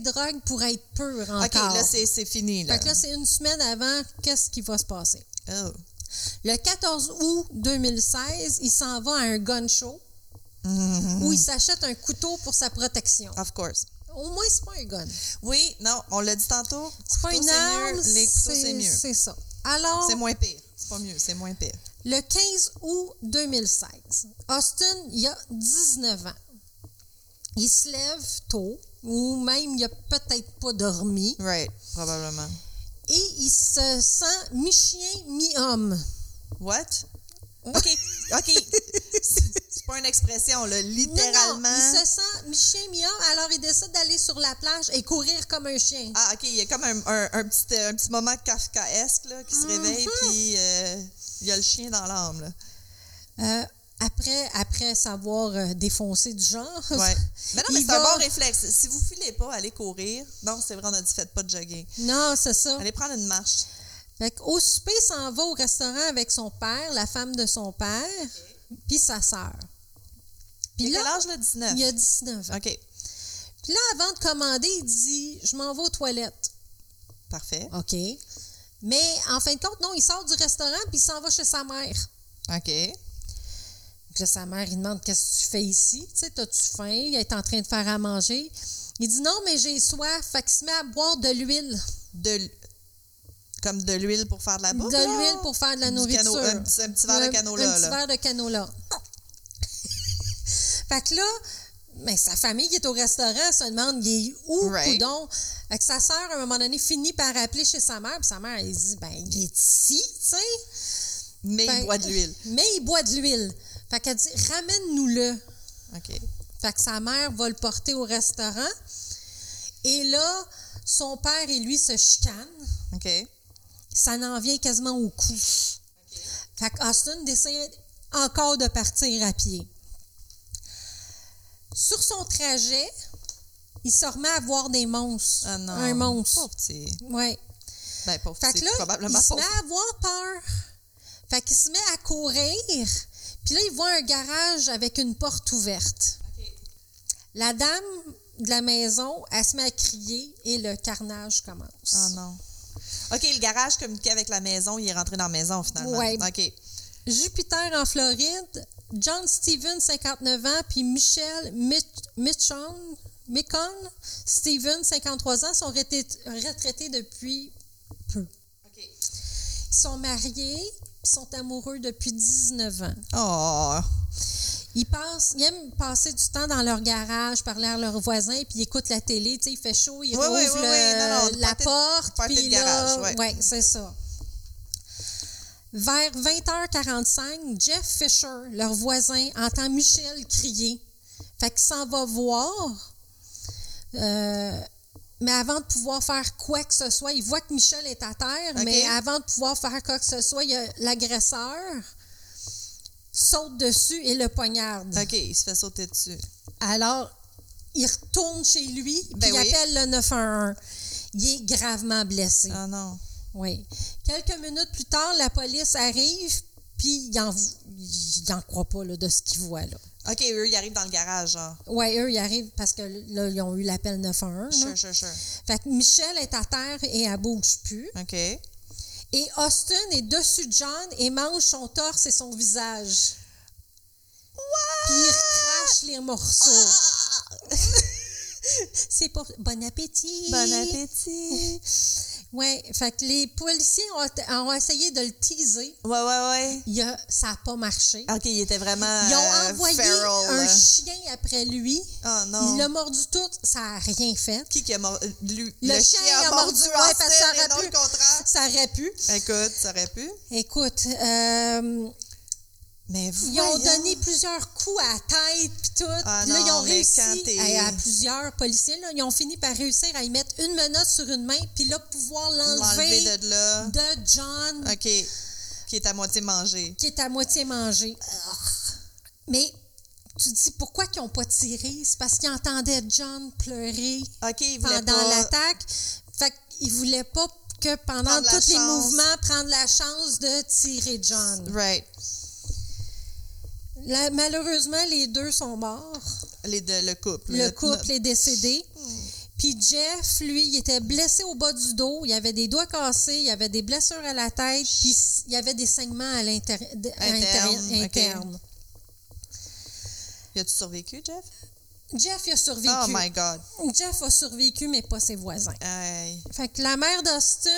drogues pour être pur encore. OK, là, c'est fini, là. Fait que là, c'est une semaine avant, qu'est-ce qui va se passer? Oh. Le 14 août 2016, il s'en va à un gun show Mhm. où il s'achète un couteau pour sa protection. Of course. Au moins, c'est pas un gun. Oui, non, on l'a dit tantôt. C'est pas une arme. Les couteaux, c'est mieux. C'est ça. Alors, C'est moins pire. C'est pas mieux, c'est moins pire. le 15 août 2016, Austin, il a 19 ans. Il se lève tôt, ou même il a peut-être pas dormi, Right, probablement. et il se sent mi-chien, mi-homme. What? OK, OK. pas une expression, là. Non, Littéralement. non, il se sent mi-chien, mi-homme, alors il décide d'aller sur la plage et courir comme un chien. Ah, OK, il y a comme un, un- un petit, un petit moment kafkaesque, là, qui se Mhm. réveille, puis euh, il y a le chien dans l'âme, là. Euh, après, après s'avoir euh, défoncé du genre, Ouais. Mais non, mais c'est un bon réflexe. Si vous filez pas, allez courir. Non, c'est vrai, on a dit faites pas de jogging. Non, c'est ça. Allez prendre une marche. Fait au souper, il s'en va au restaurant avec son père, la femme de son père, puis sa sœur. Puis là, quel âge, là? 19? il a 19 ans. OK, Puis là, avant de commander, il dit Je m'en vais aux toilettes. parfait. OK. Mais en fin de compte, non, il sort du restaurant puis il s'en va chez sa mère. OK. Là, sa mère, il demande Qu'est-ce que tu fais ici? Tu sais, as-tu faim? Il est en train de faire à manger. Il dit Non, mais j'ai soif. Fait qu'il se met à boire de l'huile. De, comme de l'huile pour faire de la bouffe? De l'huile pour faire de la nourriture. cano- un, petit, un petit verre de canola, Un petit là. verre de canola. Fait que là, mais sa famille qui est au restaurant se demande il est où, Right. coudon? Fait que sa sœur, à un moment donné, finit par appeler chez sa mère. Puis sa mère, elle dit ben, il est ici, tu sais. Mais Fait- il boit de l'huile. Mais il boit de l'huile. Fait qu'elle dit ramène-nous-le. OK. Fait que sa mère va le porter au restaurant. Et là, son père et lui se chicanent. OK. ça n'en vient quasiment au cou. Fait qu'Austin décide encore de partir à pied. Sur son trajet, il se remet à voir des monstres. Ah non. Un monstre. Pauvre petit. Ouais. Ben, pauvre Fait petit. que là, il se met à avoir peur. Fait qu'il se met à courir. Puis là, il voit un garage avec une porte ouverte. La dame de la maison, elle se met à crier et le carnage commence. Ah non. OK, le garage communiquait avec la maison. Il est rentré dans la maison, finalement. Ouais. OK. Jupiter en Floride, John Steven, 59 ans, puis Michel Mich- Michon, Micon Steven, 53 ans, sont retraités, depuis peu. Ils sont mariés, puis sont amoureux depuis 19 ans. Oh. Ils, passent, ils aiment passer du temps dans leur garage, parler à leurs voisins, puis ils écoutent la télé. Tu sais, il fait chaud, ils Oui, non, la porte. party de puis garage, ouais, c'est ça. Vers 20h45, Jeff Fisher, leur voisin, entend Michel crier. Fait qu'il s'en va voir. Euh, mais avant de pouvoir faire quoi que ce soit, il voit que Michel est à terre, mais avant de pouvoir faire quoi que ce soit, il y a l'agresseur saute dessus et le poignarde. OK, il se fait sauter dessus. Alors, il retourne chez lui, puis Ben il appelle le 911. Il est gravement blessé. Ah non. Oui. Quelques minutes plus tard, la police arrive, puis il n'en il en croit pas là, de ce qu'il voit. Là. OK, eux, ils arrivent dans le garage, genre. Oui, eux, ils arrivent parce que là, ils ont eu l'appel 911. là. Sure, sure, sure. Fait que Michelle est à terre et elle bouge plus. OK. Et Austin est dessus de John et mange son torse et son visage. Puis il recrache les morceaux. C'est pour bon appétit. Bon appétit. Ouais, fait que les policiers ont, ont essayé de le teaser. Ouais, ouais, ouais. Il a, ça n'a pas marché. OK, il était vraiment. Ils ont euh, envoyé feral, un chien après lui. Oh non. Il l'a mordu tout, ça n'a rien fait. Qui qui a mordu? Lui, Le chien a mordu, ouais, parce que ça aurait non pu. le contraire. Ça aurait pu. Écoute, ça aurait pu. Écoute, euh, Mais ils ont donné plusieurs coups à la tête puis tout. Ah là, non, ils ont réussi à, à plusieurs policiers. Là, ils ont fini par réussir à y mettre une menotte sur une main puis là pouvoir L'enlever de là. de John OK. Qui est à moitié mangé. qui est à moitié mangé. Mais tu te dis pourquoi ils n'ont pas tiré? C'est parce qu'ils entendaient John pleurer pendant l'attaque. Fait qu'ils ne voulaient pas que pendant tous les mouvements, prendre la chance de tirer John. Right. La- malheureusement, les deux sont morts. Les deux, le couple. Le couple est décédé. Hmm. Puis Jeff, lui, il était blessé au bas du dos. Il avait des doigts cassés, il avait des blessures à la tête, puis il y avait des saignements à l'intérieur Interne, ok. interne. Il a-tu survécu, Jeff? Jeff a survécu. Oh my God. Jeff a survécu, mais pas ses voisins. Aïe. Fait que la mère d'Austin,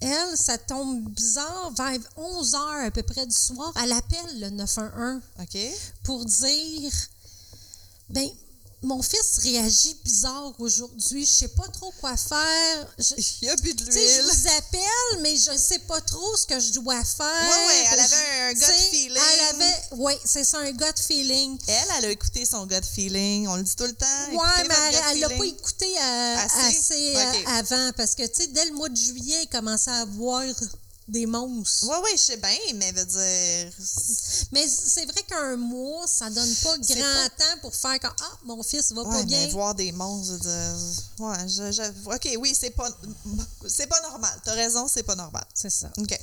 elle, ça tombe bizarre, vers 11 heures à peu près du soir, elle appelle le 911 OK. pour dire ben mon fils réagit bizarre aujourd'hui, je sais pas trop quoi faire. Je- Il a bu de je vous appelle, mais je sais pas trop ce que je dois faire. Ouais, ouais, elle avait un gut feeling. Elle avait, oui, c'est ça, un gut feeling. Elle, elle a écouté son gut feeling. On le dit tout le temps. Écoutez mais elle- elle l'a pas écouté euh, Assez? assez, euh, avant parce que, tu sais, dès le mois de juillet, il commençait à avoir des monstres. Ouais, ouais, je sais bien, mais veut dire. Mais c'est vrai qu'un mois, ça donne pas grand temps pour faire comme Ah, mon fils va Ouais, pas mais bien. voir des monstres, dire, Ouais, je, je- OK, oui, c'est pas, c'est pas normal. T'as raison, c'est pas normal. C'est ça. OK.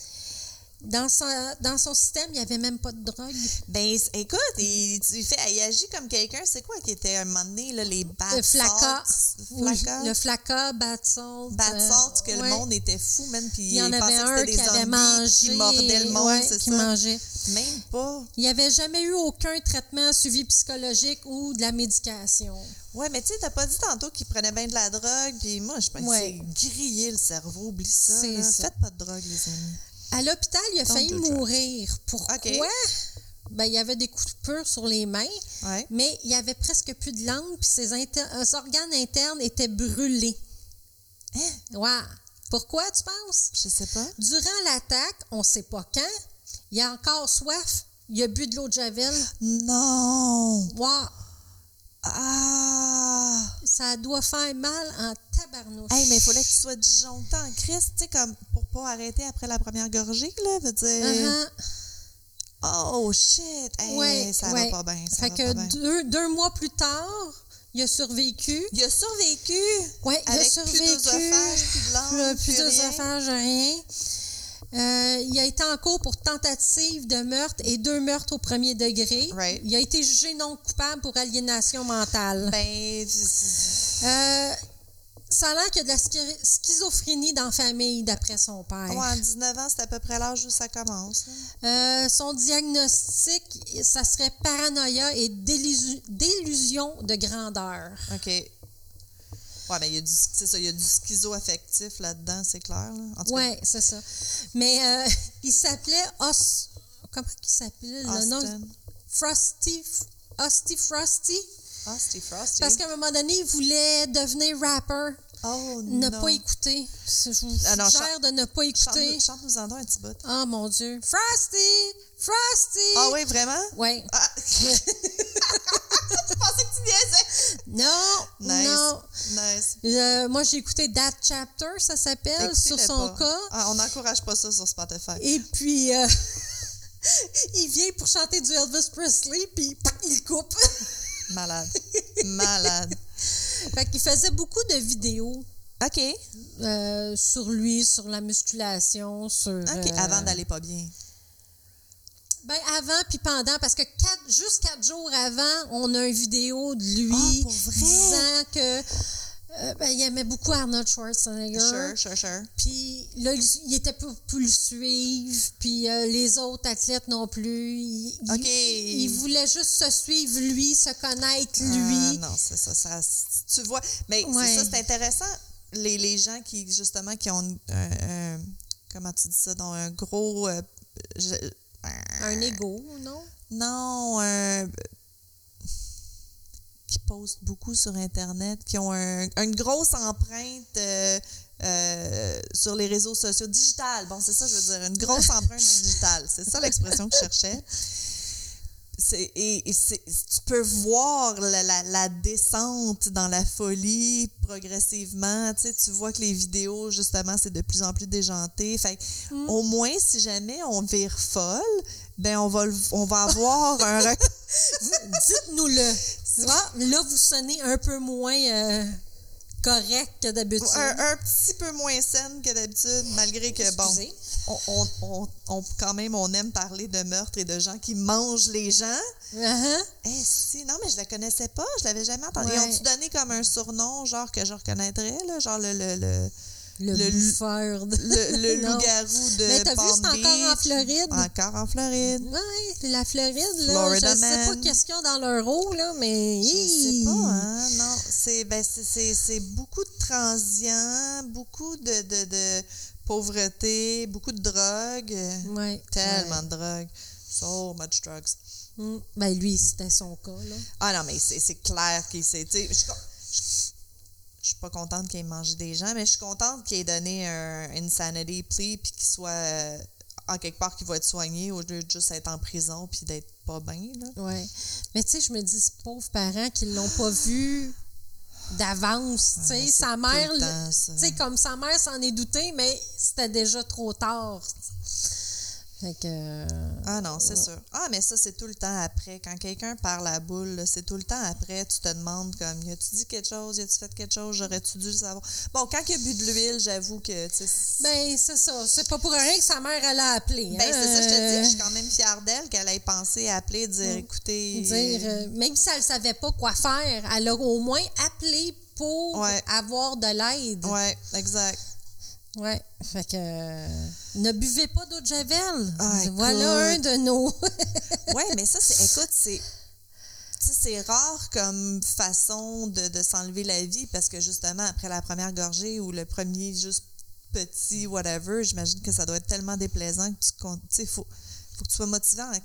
Dans son, dans son système, il n'y avait même pas de drogue. Ben, écoute, il, il fait, il agit comme quelqu'un, c'est quoi qui était un moment donné, là, les bad Le flaca. Oui, le flaca, bad salt. Bad euh, salts, que le monde était fou, même, puis Il y en avait pensait que un qui des avait mangé. qui mordaient le monde, ouais, c'est qui ça? mangeait. Même pas. Il n'y avait jamais eu aucun traitement suivi psychologique ou de la médication. Ouais, mais tu sais, t'as pas dit tantôt qu'il prenait bien de la drogue, puis moi, je pense Ouais. que c'est griller le cerveau, oublie ça. Là. ça. Faites pas de drogue, les amis. À l'hôpital, il a Don't failli mourir. Pourquoi? Ben, il y avait des coupures sur les mains, Ouais. mais il y avait presque plus de langue, puis ses, inter- ses organes internes étaient brûlés. Hein? Ouais. Pourquoi, tu penses? Je sais pas. Durant l'attaque, on ne sait pas quand, il a encore soif, il a bu de l'eau de Javel. Non! Wow! Ah! Ça doit faire mal en tabarnouche. Hey, mais il fallait que tu sois disjoncté en Christ, tu sais, comme pour pas arrêter après la première gorgée, là, veut dire. Uh-huh. Oh shit! Hey, Ouais, ça ouais. va pas bien. Ça Fait va que pas bien. deux, deux mois plus tard, il a survécu. Il a survécu! Oui, il a survécu. plus d'œsophage, plus de langue, Plus, plus rien. Euh, il a été en cours pour tentative de meurtre et deux meurtres au premier degré. Right. Il a été jugé non coupable pour aliénation mentale. Ben, Euh, ça a l'air qu'il y a de la schi- schizophrénie dans la famille, d'après son père. ouais, à 19 ans, c'est à peu près l'âge où ça commence. Euh, son diagnostic, ça serait paranoïa et délusion de grandeur. OK. Ouais, ben, il y a du, c'est ça, il y a du schizo-affectif là-dedans, c'est clair. Là. Oui, c'est ça. Mais euh, il s'appelait Os. Comment il s'appelait le nom? Frosty. Hosty Frosty. Frosty, Frosty. Parce qu'à un moment donné, il voulait devenir rapper. Oh, Ne non. pas écouter. Je vous Ah non, de ne pas écouter. Chante-nous chante-nous en un petit bout. Oh mon Dieu. Frosty! Frosty! Ah oui, vraiment? Ouais. Ah! Je pensais que tu niaisais. Non, Nice. non. Nice. Euh, moi, j'ai écouté That Chapter, ça s'appelle, sur son pas. cas. Ah, on n'encourage pas ça sur Spotify. Et puis, euh, il vient pour chanter du Elvis Presley, puis il coupe. Malade. Malade. Fait qu'il faisait beaucoup de vidéos OK. euh, sur lui, sur la musculation, sur. OK. euh, Avant d'aller pas bien. Ben avant puis pendant, parce que quatre, juste quatre jours avant, on a une vidéo de lui Ah, pour vrai? disant que euh, ben, il aimait beaucoup Arnold Schwarzenegger. Sure, sure, sure. Puis là, il- était pour, pour le suivre, puis euh, les autres athlètes non plus. Il, il- OK. il voulait juste se suivre lui, se connaître lui. Ah, non, c'est ça, ça. Tu vois, mais Ouais. c'est ça, c'est intéressant. Les, les gens qui, justement, qui ont un, comment tu dis ça, dans un gros. euh, je- Un ego, non? non, un- qui postent beaucoup sur Internet, qui ont un- une grosse empreinte euh, euh, sur les réseaux sociaux. Digital, bon, c'est ça, je veux dire, une grosse empreinte digitale. C'est ça l'expression que je cherchais. Et, tu peux voir la, la- la descente dans la folie progressivement. Tu, sais, tu vois que les vidéos, justement, c'est de plus en plus déjanté. Fait que, au moins, si jamais on vire folle, ben on va, on va avoir un Dites-nous-le. Ah, là, vous sonnez un peu moins euh, correct que d'habitude. un, un petit peu moins saine que d'habitude, malgré que, bon, Excusez. on, on, on- on- quand même, on aime parler de meurtre et de gens qui mangent les gens. Uh-huh. Eh si, non, mais je la connaissais pas, je l'avais jamais entendu. Ouais. Ils ont-tu donné comme un surnom, genre que je reconnaîtrais, là, genre le, le, le, Le, Le- bouffeur de... le, le loup-garou de Mais t'as vu, c'est encore en. Floride? Encore en Floride. Oui, la Floride, là, Florida je sais pas man. qu'est-ce qu'il y a dans leur eau, là, mais... Je sais pas, hein, non. C'est ben, beaucoup de transients, beaucoup de, de, de pauvreté, beaucoup de drogue. Ouais, Tellement ouais. de drogue. So much drugs. Mm. Ben, lui, c'était son cas, là. Ah non, mais c'est c'est clair qu'il s'est. tu sais, Je suis con- je- je suis pas contente qu'il ait mangé des gens, mais je suis contente qu'il ait donné un insanity plea puis qu'il soit euh, en quelque part qu'il va être soigné au lieu de juste être en prison puis d'être pas bien. Ouais. Mais tu sais, je me dis, ces pauvres parents qui l'ont pas vu d'avance, tu sais, sa mère, tu sais, comme sa mère s'en est doutée, mais c'était déjà trop tard. Fait que... euh, Ah non, c'est sûr. Ah, mais ça, c'est tout le temps après. Quand quelqu'un parle à boule, c'est tout le temps après. Tu te demandes comme, y a-tu dit quelque chose? Y a-tu fait quelque chose? J'aurais-tu dû le savoir? Bon, quand il a bu de l'huile, j'avoue que, Ben, c'est ça. C'est pas pour rien que sa mère, elle a appelé. Ben, hein. c'est ça, je te dis, je suis Euh, quand même fière d'elle qu'elle ait pensé à appeler, dire, écoutez. dire, euh, même si elle savait pas quoi faire, elle a au moins appelé pour Ouais. avoir de l'aide. Ouais, exact. Ouais. Fait que euh, ne buvez pas d'eau de javel. Ah, voilà écoute. un de nos. Ouais, mais ça, c'est, écoute, c'est. c'est rare comme façon de, de s'enlever la vie parce que justement, après la première gorgée ou le premier juste petit whatever, j'imagine que ça doit être tellement déplaisant que tu comptes. Tu sais, faut, faut que tu sois motivant. en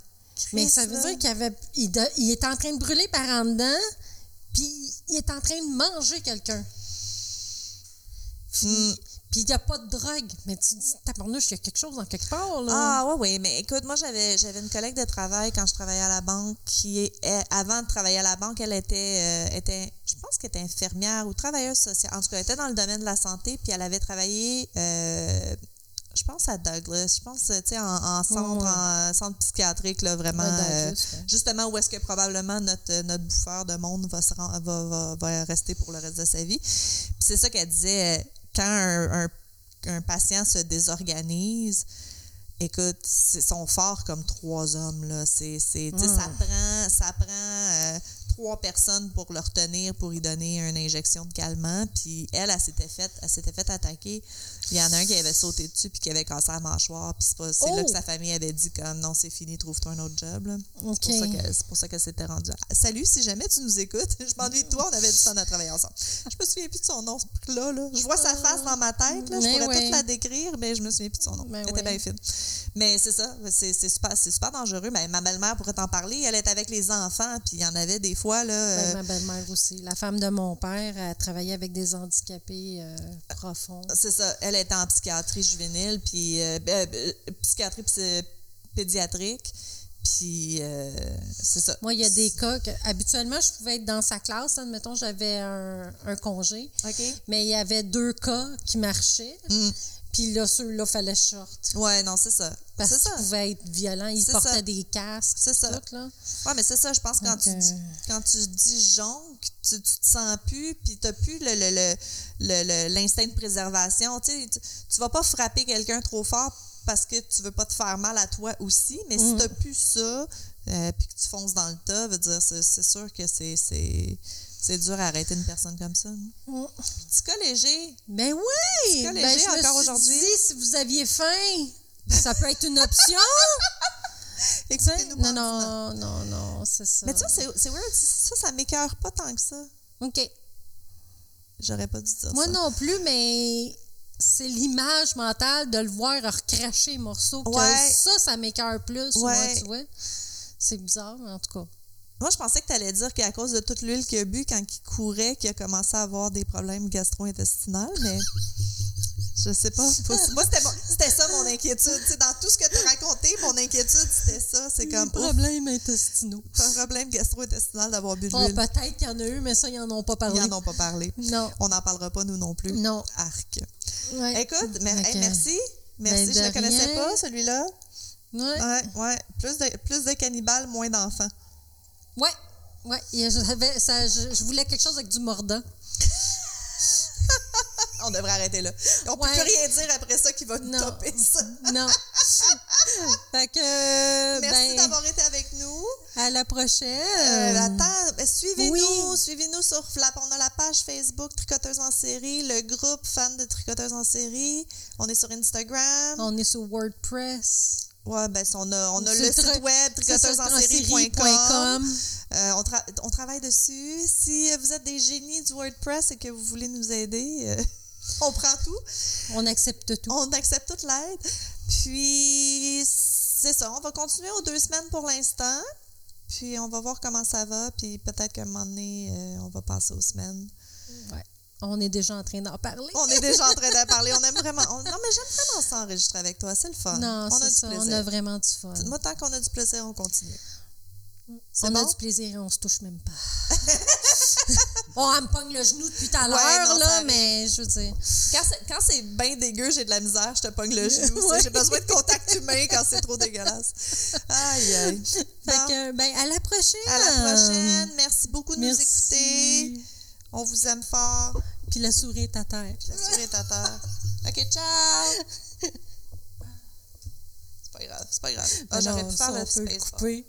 Mais ça veut là. dire qu'il avait, il, de- il est en train de brûler par en dedans, puis il est en train de manger quelqu'un. Puis, Mm. Puis il n'y a pas de drogue. Mais tu te dis, tabarnouche, il y a quelque chose dans quelque part, là. Ah ouais, oui, mais écoute, moi j'avais j'avais une collègue de travail quand je travaillais à la banque qui est elle, avant de travailler à la banque, elle était euh, était je pense qu'elle était infirmière ou travailleuse sociale. En tout cas, elle était dans le domaine de la santé, puis elle avait travaillé euh, je pense à Douglas, je pense, tu sais, en, en centre, en centre psychiatrique, là, vraiment. Euh, Douglas, justement, où est-ce que probablement notre, notre bouffeur de monde va, se va, va, va rester pour le reste de sa vie. Puis c'est ça qu'elle disait, quand un, un- un patient se désorganise, écoute, ils sont forts comme trois hommes, là. C'est, ça prend, ça prend euh, trois personnes pour le retenir, pour lui donner une injection de calmant. Puis elle, elle s'était faite, fait attaquer. Il y en a un qui avait sauté dessus puis qui avait cassé la mâchoire. Puis c'est, là Oh! que sa famille avait dit comme non, c'est fini, trouve-toi un autre job. Là. OK. C'est, pour ça qu'elle, s'était rendue. Salut, si jamais tu nous écoutes, je m'ennuie de toi, on avait du temps à travailler ensemble. Je me souviens plus de son nom, là, là. Je vois sa face dans ma tête, là. je pourrais ouais. toute la décrire, mais je me souviens plus de son nom. Mais Elle était ouais. bien fine. Mais c'est ça, c'est, super, super dangereux. Ben, ma belle-mère pourrait t'en parler. Elle est avec les enfants, puis il y en avait des fois, là. Ben, euh, ma belle-mère aussi. La femme de mon père, elle travaillait avec des handicapés euh, profonds. C'est ça. Elle était en psychiatrie juvénile, puis euh, ben, euh, psychiatrie psy- pédiatrique. Puis euh, c'est ça. Moi, il y a des cas que, habituellement, je pouvais être dans sa classe. Admettons, j'avais un, un congé. OK. Mais il y avait deux cas qui marchaient. Mm. Puis là, ceux-là, fallait short. Ouais, non, c'est ça. Parce qu'ils pouvaient être violents. Ils portaient ça. des casques. C'est ça. tout, là. Ouais, mais c'est ça, je pense, quand, Donc, tu, euh, quand tu dis jonque, tu, tu te sens plus, puis tu plus le, le, le, le- le- l'instinct de préservation. Tu, sais, tu, tu vas pas frapper quelqu'un trop fort parce que tu veux pas te faire mal à toi aussi, mais Mm. si tu plus ça, euh, puis que tu fonces dans le tas, veut dire, c'est, c'est sûr que c'est, c'est, dur à arrêter une personne comme ça. Mm. Petit cas léger. Ben oui! Ben, léger je me encore aujourd'hui. si vous aviez faim, ça peut être une option. Écoutez-nous non, non, non, non, c'est ça. Mais tu vois, c'est, weird. Ça, ça m'écœure pas tant que ça. OK. J'aurais pas dû dire Moi ça. non plus, mais c'est l'image mentale de le voir recracher les morceaux. que Ouais. ça, ça m'écœure plus. Ouais. moi, tu vois. C'est bizarre, mais en tout cas. Moi, je pensais que tu allais dire qu'à cause de toute l'huile qu'il a bu quand il courait, qu'il a commencé à avoir des problèmes gastro-intestinaux, mais je sais pas. Moi, c'était, ça mon inquiétude. Tu sais, dans tout ce que tu as raconté, mon inquiétude, c'était ça. C'est comme, problèmes intestinaux. un problème gastro-intestinal d'avoir bu de Oh, l'huile. peut-être qu'il y en a eu, mais ça, ils n'en ont pas Ils parlé. n'en ont pas parlé. Non. On n'en parlera pas, nous non plus. Non. Arc. Ouais. Écoute, mais, hey, merci. Merci, Ben, je ne connaissais pas, celui-là. Ouais. Ouais, ouais. Plus de, plus de cannibales, moins d'enfants. Ouais. Ouais. J'avais- ça- je, je voulais quelque chose avec du mordant. On devrait arrêter là. On peut Ouais. plus rien dire après ça qui va nous Non. topper ça. Non. fait que. Merci ben, d'avoir été avec nous. À la prochaine. Euh, attends, ben, suivez-nous, oui. suivez-nous sur Flap. On a la page Facebook Tricoteuse en série, le groupe fan de Tricoteuse en série. On est sur Instagram. On est sur WordPress. Ouais, ben on a, on a C'est le site web tricoteusesensérie.com. Euh, on, tra- on travaille dessus. Si vous êtes des génies du WordPress et que vous voulez nous aider, euh, on prend tout. On accepte tout. On accepte toute l'aide. Puis, c'est ça. On va continuer aux deux semaines pour l'instant. Puis, on va voir comment ça va. Puis, peut-être qu'à un moment donné, euh, on va passer aux semaines. Ouais. On est déjà en train d'en parler. On est déjà en train d'en parler. On aime vraiment. on- non, mais j'aime vraiment ça enregistrer avec toi. C'est le fun. Non, on a c'est du ça. plaisir. On a vraiment du fun. Moi, tant qu'on a du plaisir, on continue. On bon? a du plaisir et on se touche même pas. bon, elle me pogne le genou depuis tout à l'heure, ça là, mais je veux dire. Quand c'est, bien dégueu, j'ai de la misère, je te pogne le genou. Ouais. J'ai besoin de contact humain quand c'est trop dégueulasse. Aïe, aïe. Fait que, ben, à la prochaine. à la prochaine. Merci beaucoup de nous écouter. On vous aime fort. Puis la souris est à terre. La souris est à terre. OK, ciao. C'est pas grave, c'est pas grave. Ah, J'aurais pu faire on peut couper.